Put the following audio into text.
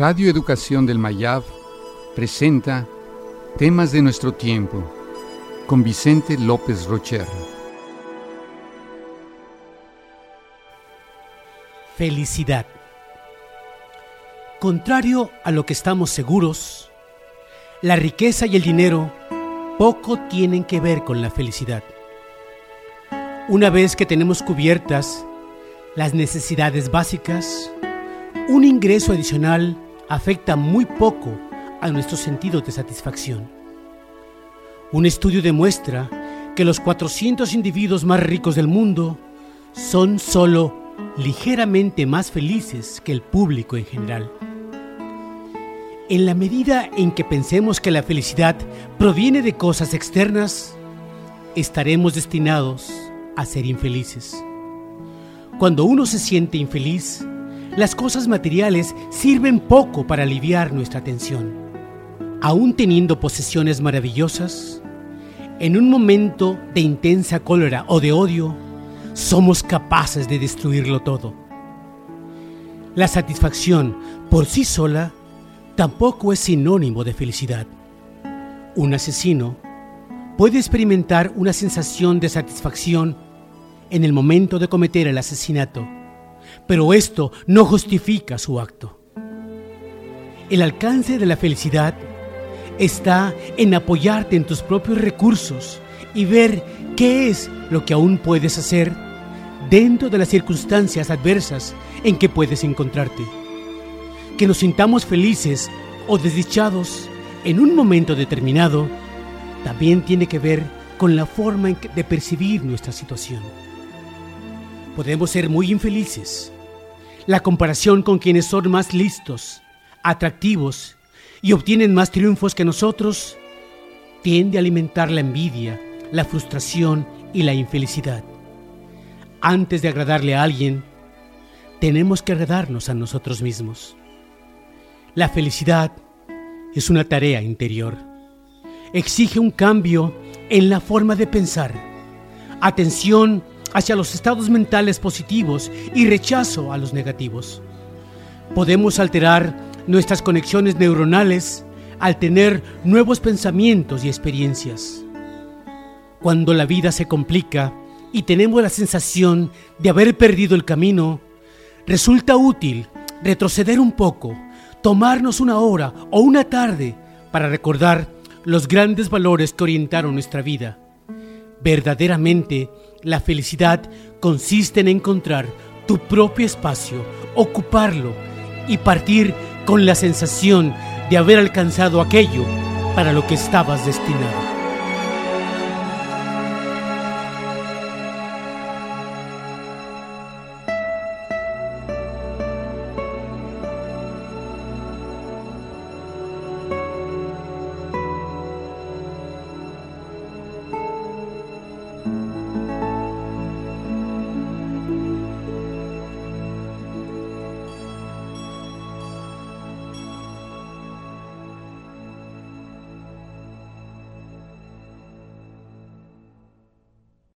Radio Educación del Mayab presenta Temas de nuestro tiempo con Vicente López Rocher. Felicidad. Contrario a lo que estamos seguros, la riqueza y el dinero poco tienen que ver con la felicidad. Una vez que tenemos cubiertas las necesidades básicas, un ingreso adicional afecta muy poco a nuestro sentido de satisfacción. Un estudio demuestra que los 400 individuos más ricos del mundo son solo ligeramente más felices que el público en general. En la medida en que pensemos que la felicidad proviene de cosas externas, estaremos destinados a ser infelices. Cuando uno se siente infeliz, las cosas materiales sirven poco para aliviar nuestra tensión. Aún teniendo posesiones maravillosas, en un momento de intensa cólera o de odio, somos capaces de destruirlo todo. La satisfacción por sí sola tampoco es sinónimo de felicidad. Un asesino puede experimentar una sensación de satisfacción en el momento de cometer el asesinato pero esto no justifica su acto. El alcance de la felicidad está en apoyarte en tus propios recursos y ver qué es lo que aún puedes hacer dentro de las circunstancias adversas en que puedes encontrarte. Que nos sintamos felices o desdichados en un momento determinado también tiene que ver con la forma de percibir nuestra situación podemos ser muy infelices. La comparación con quienes son más listos, atractivos y obtienen más triunfos que nosotros tiende a alimentar la envidia, la frustración y la infelicidad. Antes de agradarle a alguien, tenemos que agradarnos a nosotros mismos. La felicidad es una tarea interior. Exige un cambio en la forma de pensar, atención hacia los estados mentales positivos y rechazo a los negativos. Podemos alterar nuestras conexiones neuronales al tener nuevos pensamientos y experiencias. Cuando la vida se complica y tenemos la sensación de haber perdido el camino, resulta útil retroceder un poco, tomarnos una hora o una tarde para recordar los grandes valores que orientaron nuestra vida. Verdaderamente, la felicidad consiste en encontrar tu propio espacio, ocuparlo y partir con la sensación de haber alcanzado aquello para lo que estabas destinado.